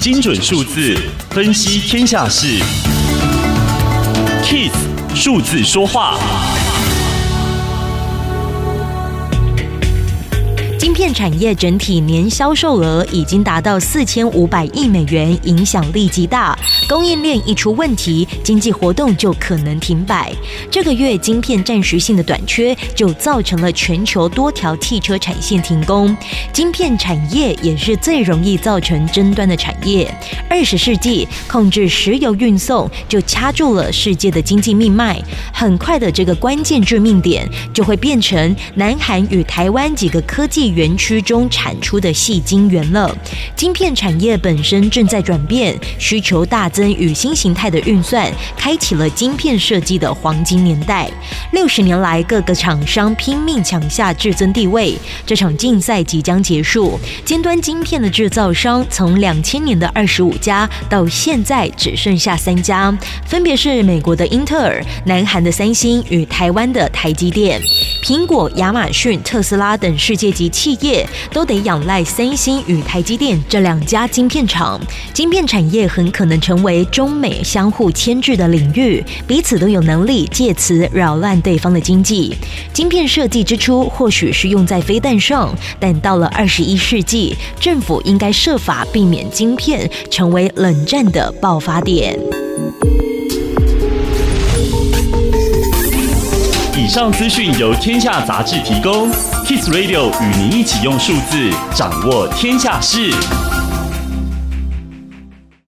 精准数字分析天下事，KISS 数字说话。晶片产业整体年销售额已经达到四千五百亿美元，影响力极大。供应链一出问题，经济活动就可能停摆。这个月晶片暂时性的短缺，就造成了全球多条汽车产线停工。晶片产业也是最容易造成争端的产业。二十世纪控制石油运送，就掐住了世界的经济命脉。很快的，这个关键致命点就会变成南韩与台湾几个科技园区中产出的细晶圆了。晶片产业本身正在转变，需求大增与新形态的运算，开启了晶片设计的黄金年代。六十年来，各个厂商拼命抢下至尊地位，这场竞赛即将结束。尖端晶片的制造商从两千年的二十五家，到现在只剩下三家，分别是美国的英特尔、南韩的三星与台湾的台积电。苹果、亚马逊、特斯拉等世界级企业都得仰赖三星与台积电这两家晶片厂。晶片产业很可能成为中美相互牵制的领域，彼此都有能力借此扰乱对方的经济。晶片设计之初或许是用在飞弹上，但到了二十一世纪，政府应该设法避免晶片成为冷战的爆发点。以上资讯由天下杂志提供，Kiss Radio 与您一起用数字掌握天下事。